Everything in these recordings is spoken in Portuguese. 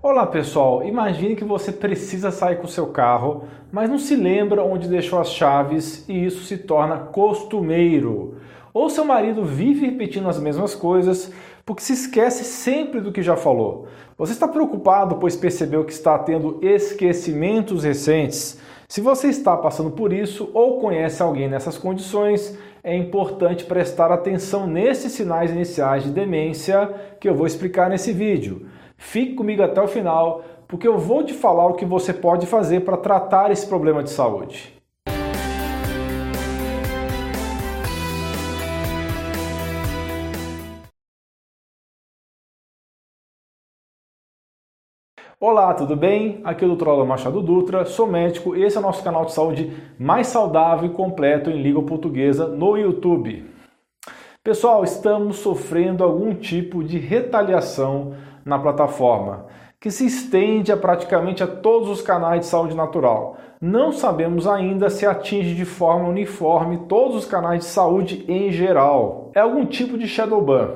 Olá pessoal, imagine que você precisa sair com seu carro, mas não se lembra onde deixou as chaves e isso se torna costumeiro. Ou seu marido vive repetindo as mesmas coisas porque se esquece sempre do que já falou. Você está preocupado pois percebeu que está tendo esquecimentos recentes? Se você está passando por isso ou conhece alguém nessas condições, é importante prestar atenção nesses sinais iniciais de demência que eu vou explicar nesse vídeo. Fique comigo até o final, porque eu vou te falar o que você pode fazer para tratar esse problema de saúde. Olá, tudo bem? Aqui é o Dr. Alan Machado Dutra, sou médico e esse é o nosso canal de saúde mais saudável e completo em língua portuguesa no YouTube. Pessoal, estamos sofrendo algum tipo de retaliação na plataforma, que se estende a praticamente a todos os canais de saúde natural. Não sabemos ainda se atinge de forma uniforme todos os canais de saúde em geral. É algum tipo de shadow ban.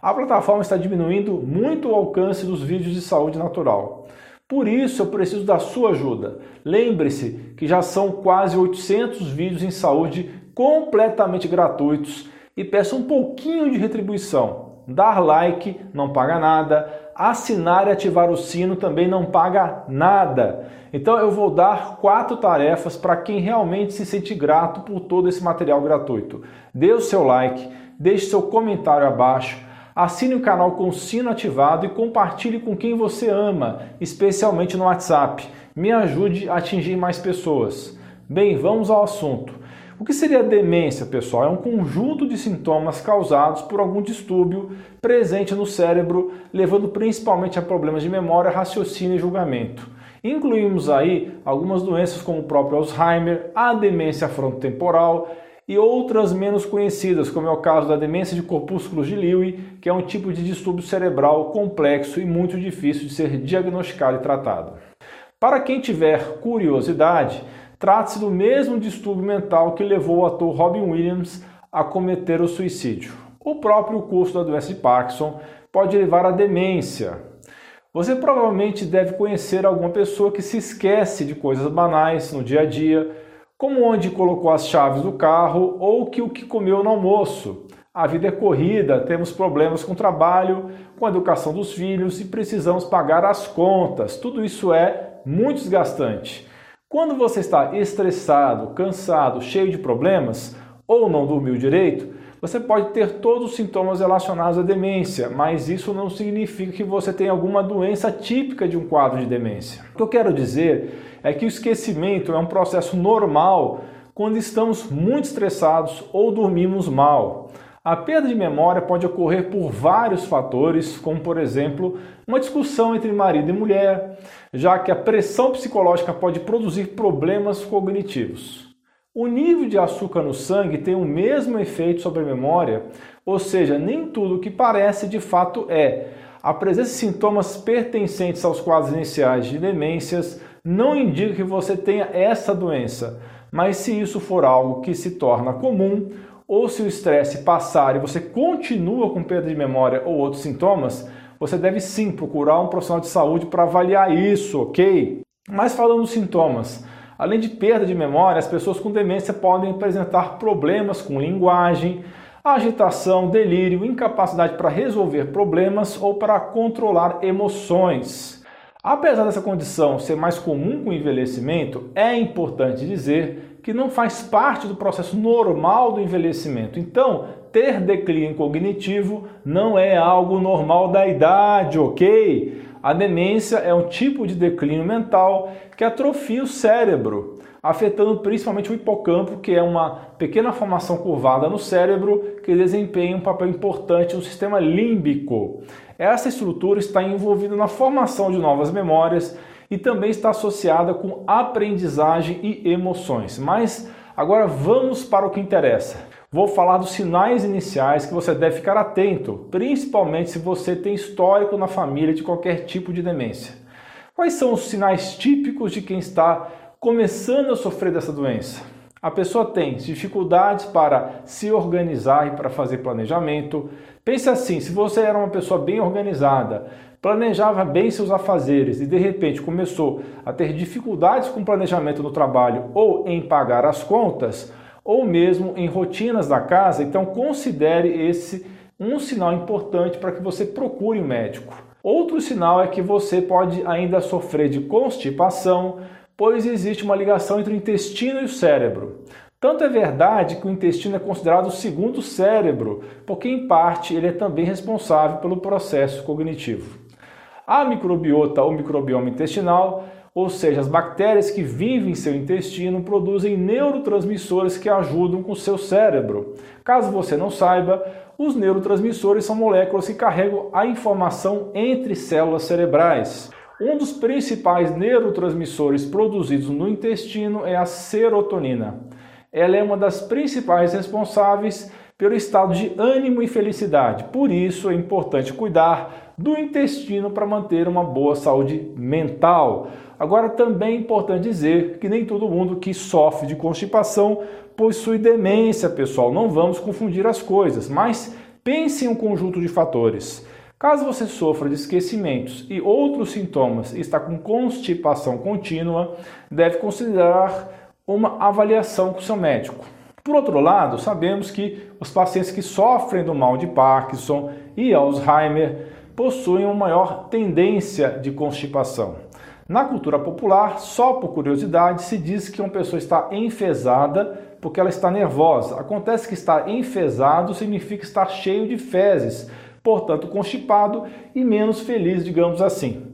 A plataforma está diminuindo muito o alcance dos vídeos de saúde natural. Por isso eu preciso da sua ajuda. Lembre-se que já são quase 800 vídeos em saúde completamente gratuitos e peço um pouquinho de retribuição. Dar like não paga nada, assinar e ativar o sino também não paga nada. Então eu vou dar quatro tarefas para quem realmente se sente grato por todo esse material gratuito. Dê o seu like, deixe seu comentário abaixo, assine o canal com o sino ativado e compartilhe com quem você ama, especialmente no WhatsApp. Me ajude a atingir mais pessoas. Bem, vamos ao assunto. O que seria demência, pessoal? É um conjunto de sintomas causados por algum distúrbio presente no cérebro, levando principalmente a problemas de memória, raciocínio e julgamento. Incluímos aí algumas doenças como o próprio Alzheimer, a demência frontotemporal e outras menos conhecidas, como é o caso da demência de corpúsculos de Lewy, que é um tipo de distúrbio cerebral complexo e muito difícil de ser diagnosticado e tratado. Para quem tiver curiosidade, Trata-se do mesmo distúrbio mental que levou o ator Robin Williams a cometer o suicídio. O próprio curso da doença de Parkinson pode levar à demência. Você provavelmente deve conhecer alguma pessoa que se esquece de coisas banais no dia a dia, como onde colocou as chaves do carro ou que o que comeu no almoço. A vida é corrida, temos problemas com o trabalho, com a educação dos filhos e precisamos pagar as contas. Tudo isso é muito desgastante. Quando você está estressado, cansado, cheio de problemas ou não dormiu direito, você pode ter todos os sintomas relacionados à demência, mas isso não significa que você tenha alguma doença típica de um quadro de demência. O que eu quero dizer é que o esquecimento é um processo normal quando estamos muito estressados ou dormimos mal. A perda de memória pode ocorrer por vários fatores, como por exemplo, uma discussão entre marido e mulher, já que a pressão psicológica pode produzir problemas cognitivos. O nível de açúcar no sangue tem o mesmo efeito sobre a memória, ou seja, nem tudo o que parece de fato é. A presença de sintomas pertencentes aos quadros iniciais de demências não indica que você tenha essa doença, mas se isso for algo que se torna comum, ou se o estresse passar e você continua com perda de memória ou outros sintomas, você deve sim procurar um profissional de saúde para avaliar isso, ok? Mas falando dos sintomas, além de perda de memória, as pessoas com demência podem apresentar problemas com linguagem, agitação, delírio, incapacidade para resolver problemas ou para controlar emoções. Apesar dessa condição ser mais comum com o envelhecimento, é importante dizer que não faz parte do processo normal do envelhecimento. Então, ter declínio cognitivo não é algo normal da idade, ok? A demência é um tipo de declínio mental que atrofia o cérebro, afetando principalmente o hipocampo, que é uma pequena formação curvada no cérebro que desempenha um papel importante no sistema límbico. Essa estrutura está envolvida na formação de novas memórias e também está associada com aprendizagem e emoções. Mas agora vamos para o que interessa. Vou falar dos sinais iniciais que você deve ficar atento, principalmente se você tem histórico na família de qualquer tipo de demência. Quais são os sinais típicos de quem está começando a sofrer dessa doença? A pessoa tem dificuldades para se organizar e para fazer planejamento. Pense assim: se você era uma pessoa bem organizada, planejava bem seus afazeres e de repente começou a ter dificuldades com planejamento no trabalho ou em pagar as contas, ou mesmo em rotinas da casa, então considere esse um sinal importante para que você procure um médico. Outro sinal é que você pode ainda sofrer de constipação, pois existe uma ligação entre o intestino e o cérebro. Tanto é verdade que o intestino é considerado o segundo cérebro, porque em parte ele é também responsável pelo processo cognitivo. A microbiota ou microbioma intestinal, ou seja, as bactérias que vivem em seu intestino, produzem neurotransmissores que ajudam com o seu cérebro. Caso você não saiba, os neurotransmissores são moléculas que carregam a informação entre células cerebrais. Um dos principais neurotransmissores produzidos no intestino é a serotonina ela é uma das principais responsáveis pelo estado de ânimo e felicidade. Por isso é importante cuidar do intestino para manter uma boa saúde mental. Agora também é importante dizer que nem todo mundo que sofre de constipação possui demência, pessoal. Não vamos confundir as coisas, mas pense em um conjunto de fatores. Caso você sofra de esquecimentos e outros sintomas e está com constipação contínua, deve considerar uma avaliação com seu médico. Por outro lado, sabemos que os pacientes que sofrem do mal de Parkinson e Alzheimer possuem uma maior tendência de constipação. Na cultura popular, só por curiosidade, se diz que uma pessoa está enfesada porque ela está nervosa. Acontece que estar enfesado significa estar cheio de fezes, portanto constipado e menos feliz, digamos assim.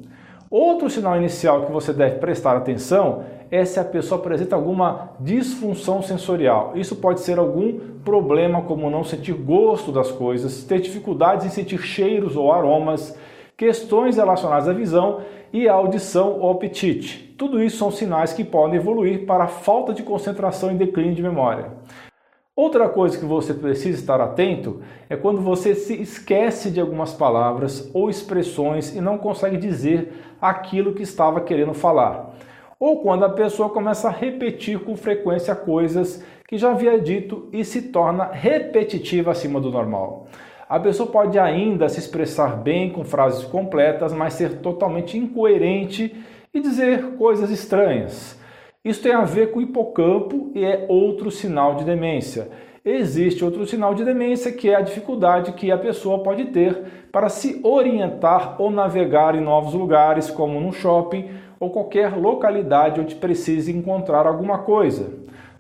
Outro sinal inicial que você deve prestar atenção é se a pessoa apresenta alguma disfunção sensorial. Isso pode ser algum problema como não sentir gosto das coisas, ter dificuldades em sentir cheiros ou aromas, questões relacionadas à visão e à audição ou apetite. Tudo isso são sinais que podem evoluir para falta de concentração e declínio de memória. Outra coisa que você precisa estar atento é quando você se esquece de algumas palavras ou expressões e não consegue dizer aquilo que estava querendo falar ou quando a pessoa começa a repetir com frequência coisas que já havia dito e se torna repetitiva acima do normal. A pessoa pode ainda se expressar bem com frases completas, mas ser totalmente incoerente e dizer coisas estranhas. Isso tem a ver com o hipocampo e é outro sinal de demência. Existe outro sinal de demência que é a dificuldade que a pessoa pode ter para se orientar ou navegar em novos lugares, como no shopping ou qualquer localidade onde precise encontrar alguma coisa.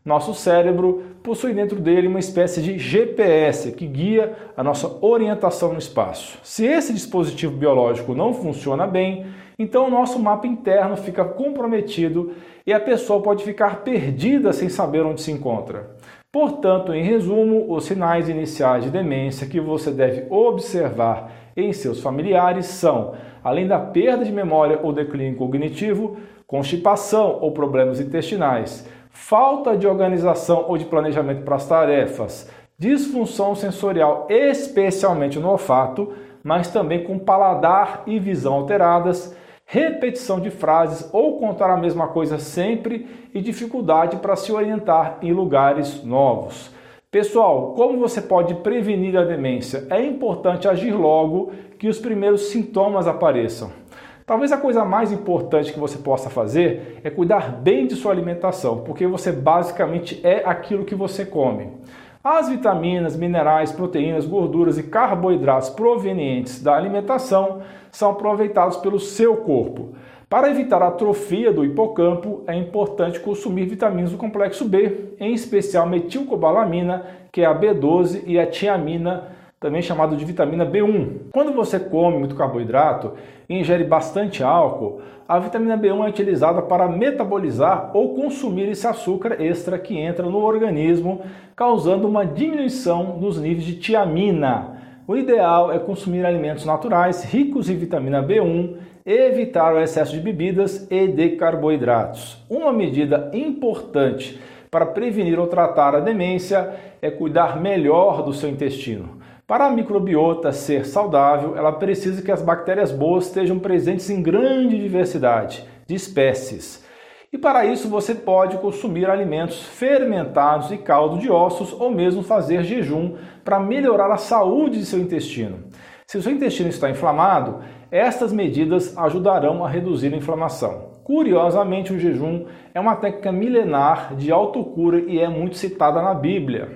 Nosso cérebro possui dentro dele uma espécie de GPS que guia a nossa orientação no espaço. Se esse dispositivo biológico não funciona bem, então o nosso mapa interno fica comprometido e a pessoa pode ficar perdida sem saber onde se encontra. Portanto, em resumo, os sinais iniciais de demência que você deve observar em seus familiares são, além da perda de memória ou declínio cognitivo, constipação ou problemas intestinais, falta de organização ou de planejamento para as tarefas, disfunção sensorial, especialmente no olfato, mas também com paladar e visão alteradas, repetição de frases ou contar a mesma coisa sempre e dificuldade para se orientar em lugares novos. Pessoal, como você pode prevenir a demência? É importante agir logo que os primeiros sintomas apareçam. Talvez a coisa mais importante que você possa fazer é cuidar bem de sua alimentação, porque você basicamente é aquilo que você come. As vitaminas, minerais, proteínas, gorduras e carboidratos provenientes da alimentação são aproveitados pelo seu corpo. Para evitar a atrofia do hipocampo, é importante consumir vitaminas do complexo B, em especial metilcobalamina, que é a B12, e a tiamina, também chamado de vitamina B1. Quando você come muito carboidrato e ingere bastante álcool, a vitamina B1 é utilizada para metabolizar ou consumir esse açúcar extra que entra no organismo, causando uma diminuição nos níveis de tiamina. O ideal é consumir alimentos naturais ricos em vitamina B1 evitar o excesso de bebidas e de carboidratos. Uma medida importante para prevenir ou tratar a demência é cuidar melhor do seu intestino. Para a microbiota ser saudável, ela precisa que as bactérias boas estejam presentes em grande diversidade de espécies. E para isso você pode consumir alimentos fermentados e caldo de ossos ou mesmo fazer jejum para melhorar a saúde de seu intestino. Se o seu intestino está inflamado, estas medidas ajudarão a reduzir a inflamação. Curiosamente, o jejum é uma técnica milenar de autocura e é muito citada na Bíblia.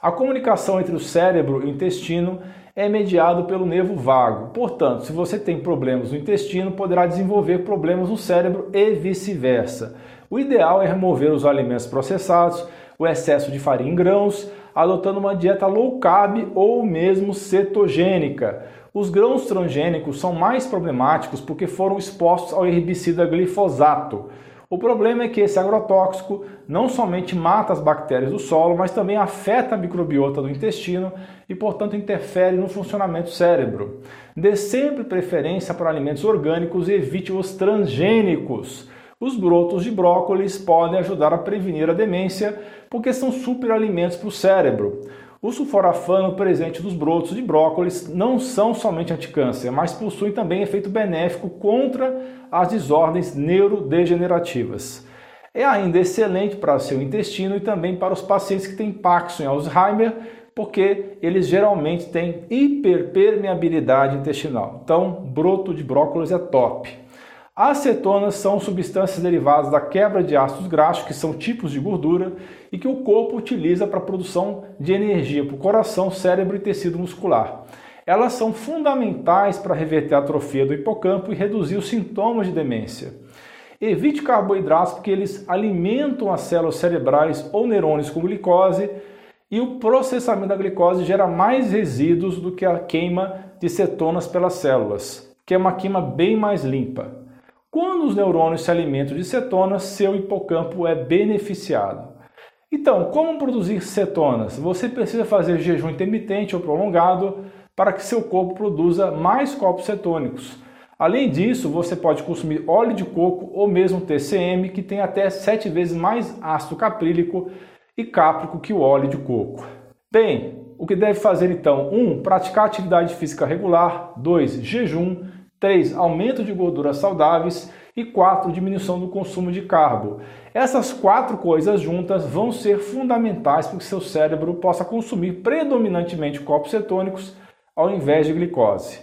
A comunicação entre o cérebro e o intestino é mediado pelo nervo vago. Portanto, se você tem problemas no intestino, poderá desenvolver problemas no cérebro e vice-versa. O ideal é remover os alimentos processados, o excesso de farinha em grãos, adotando uma dieta low carb ou mesmo cetogênica. Os grãos transgênicos são mais problemáticos porque foram expostos ao herbicida glifosato. O problema é que esse agrotóxico não somente mata as bactérias do solo, mas também afeta a microbiota do intestino e, portanto, interfere no funcionamento do cérebro. Dê sempre preferência para alimentos orgânicos e evite os transgênicos. Os brotos de brócolis podem ajudar a prevenir a demência porque são superalimentos para o cérebro. O sulforafano presente nos brotos de brócolis não são somente anticâncer, mas possuem também efeito benéfico contra as desordens neurodegenerativas. É ainda excelente para seu intestino e também para os pacientes que têm Parkinson e Alzheimer, porque eles geralmente têm hiperpermeabilidade intestinal. Então, broto de brócolis é top. As cetonas são substâncias derivadas da quebra de ácidos graxos, que são tipos de gordura, e que o corpo utiliza para a produção de energia para o coração, cérebro e tecido muscular. Elas são fundamentais para reverter a atrofia do hipocampo e reduzir os sintomas de demência. Evite carboidratos porque eles alimentam as células cerebrais ou neurônios com glicose e o processamento da glicose gera mais resíduos do que a queima de cetonas pelas células, que é uma queima bem mais limpa. Quando os neurônios se alimentam de cetonas, seu hipocampo é beneficiado. Então, como produzir cetonas? Você precisa fazer jejum intermitente ou prolongado para que seu corpo produza mais corpos cetônicos. Além disso, você pode consumir óleo de coco ou mesmo TCM, que tem até 7 vezes mais ácido caprílico e cáprico que o óleo de coco. Bem, o que deve fazer então? 1. Um, praticar atividade física regular. 2. Jejum. 3. Aumento de gorduras saudáveis. E 4. Diminuição do consumo de carbo. Essas quatro coisas juntas vão ser fundamentais para que seu cérebro possa consumir predominantemente corpos cetônicos ao invés de glicose.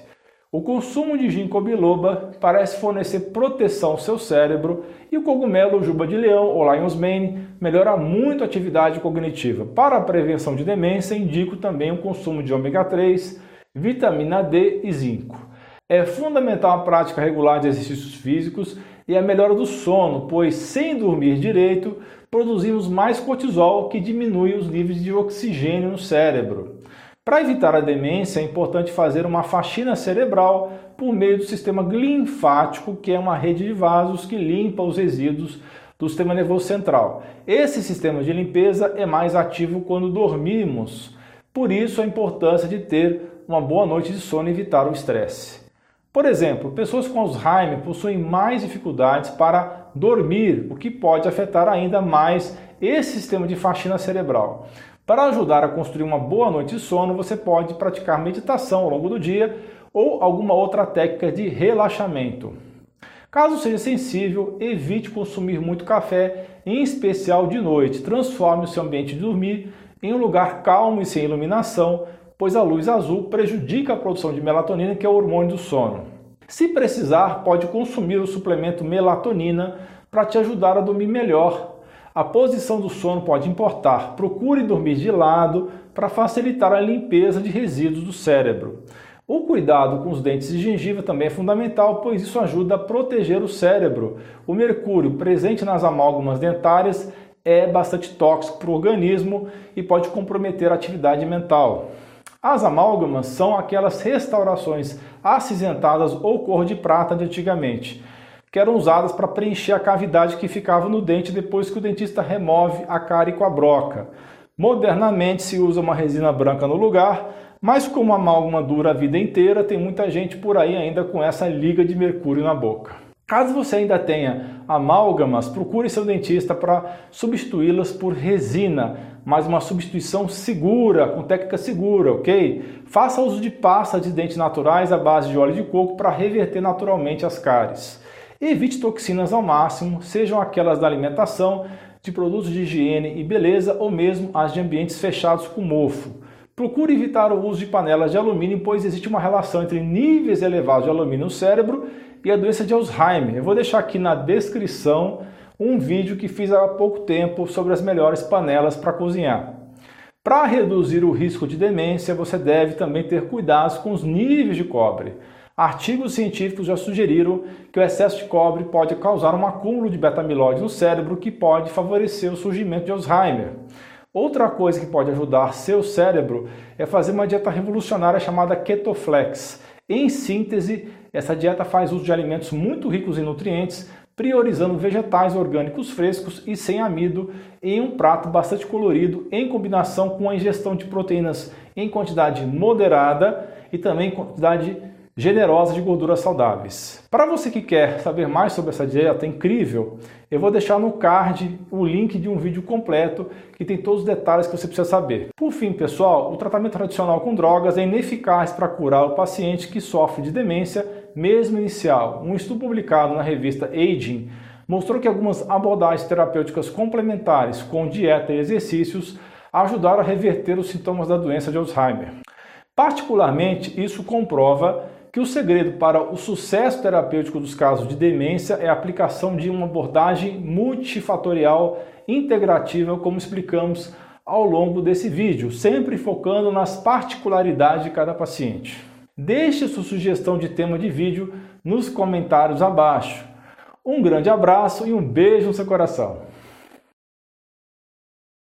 O consumo de ginkgo biloba parece fornecer proteção ao seu cérebro e o cogumelo juba de leão ou lion's mane melhora muito a atividade cognitiva. Para a prevenção de demência, indico também o consumo de ômega 3, vitamina D e zinco. É fundamental a prática regular de exercícios físicos e a melhora do sono, pois sem dormir direito produzimos mais cortisol que diminui os níveis de oxigênio no cérebro. Para evitar a demência, é importante fazer uma faxina cerebral por meio do sistema linfático, que é uma rede de vasos que limpa os resíduos do sistema nervoso central. Esse sistema de limpeza é mais ativo quando dormimos. Por isso, a importância de ter uma boa noite de sono e evitar o estresse. Por exemplo, pessoas com Alzheimer possuem mais dificuldades para dormir, o que pode afetar ainda mais esse sistema de faxina cerebral. Para ajudar a construir uma boa noite de sono, você pode praticar meditação ao longo do dia ou alguma outra técnica de relaxamento. Caso seja sensível, evite consumir muito café, em especial de noite. Transforme o seu ambiente de dormir em um lugar calmo e sem iluminação, pois a luz azul prejudica a produção de melatonina, que é o hormônio do sono. Se precisar, pode consumir o suplemento melatonina para te ajudar a dormir melhor. A posição do sono pode importar. Procure dormir de lado para facilitar a limpeza de resíduos do cérebro. O cuidado com os dentes de gengiva também é fundamental, pois isso ajuda a proteger o cérebro. O mercúrio presente nas amálgamas dentárias é bastante tóxico para o organismo e pode comprometer a atividade mental. As amálgamas são aquelas restaurações acinzentadas ou cor de prata de antigamente, que eram usadas para preencher a cavidade que ficava no dente depois que o dentista remove a cárie com a broca. Modernamente se usa uma resina branca no lugar, mas como a amálgama dura a vida inteira, tem muita gente por aí ainda com essa liga de mercúrio na boca. Caso você ainda tenha amálgamas, procure seu dentista para substituí-las por resina, mas uma substituição segura, com técnica segura, ok? Faça uso de pasta de dentes naturais à base de óleo de coco para reverter naturalmente as cáries. Evite toxinas ao máximo, sejam aquelas da alimentação, de produtos de higiene e beleza ou mesmo as de ambientes fechados com mofo. Procure evitar o uso de panelas de alumínio, pois existe uma relação entre níveis elevados de alumínio no cérebro e a doença de Alzheimer. Eu vou deixar aqui na descrição um vídeo que fiz há pouco tempo sobre as melhores panelas para cozinhar. Para reduzir o risco de demência, você deve também ter cuidados com os níveis de cobre. Artigos científicos já sugeriram que o excesso de cobre pode causar um acúmulo de beta-amiloide no cérebro que pode favorecer o surgimento de Alzheimer. Outra coisa que pode ajudar seu cérebro é fazer uma dieta revolucionária chamada Ketoflex. Em síntese, essa dieta faz uso de alimentos muito ricos em nutrientes, priorizando vegetais orgânicos frescos e sem amido em um prato bastante colorido, em combinação com a ingestão de proteínas em quantidade moderada e também quantidade generosa de gorduras saudáveis. Para você que quer saber mais sobre essa dieta incrível, eu vou deixar no card o link de um vídeo completo que tem todos os detalhes que você precisa saber. Por fim, pessoal, o tratamento tradicional com drogas é ineficaz para curar o paciente que sofre de demência, mesmo inicial. Um estudo publicado na revista Aging mostrou que algumas abordagens terapêuticas complementares com dieta e exercícios ajudaram a reverter os sintomas da doença de Alzheimer. Particularmente, isso comprova que o segredo para o sucesso terapêutico dos casos de demência é a aplicação de uma abordagem multifatorial integrativa, como explicamos ao longo desse vídeo, sempre focando nas particularidades de cada paciente. Deixe sua sugestão de tema de vídeo nos comentários abaixo. Um grande abraço e um beijo no seu coração.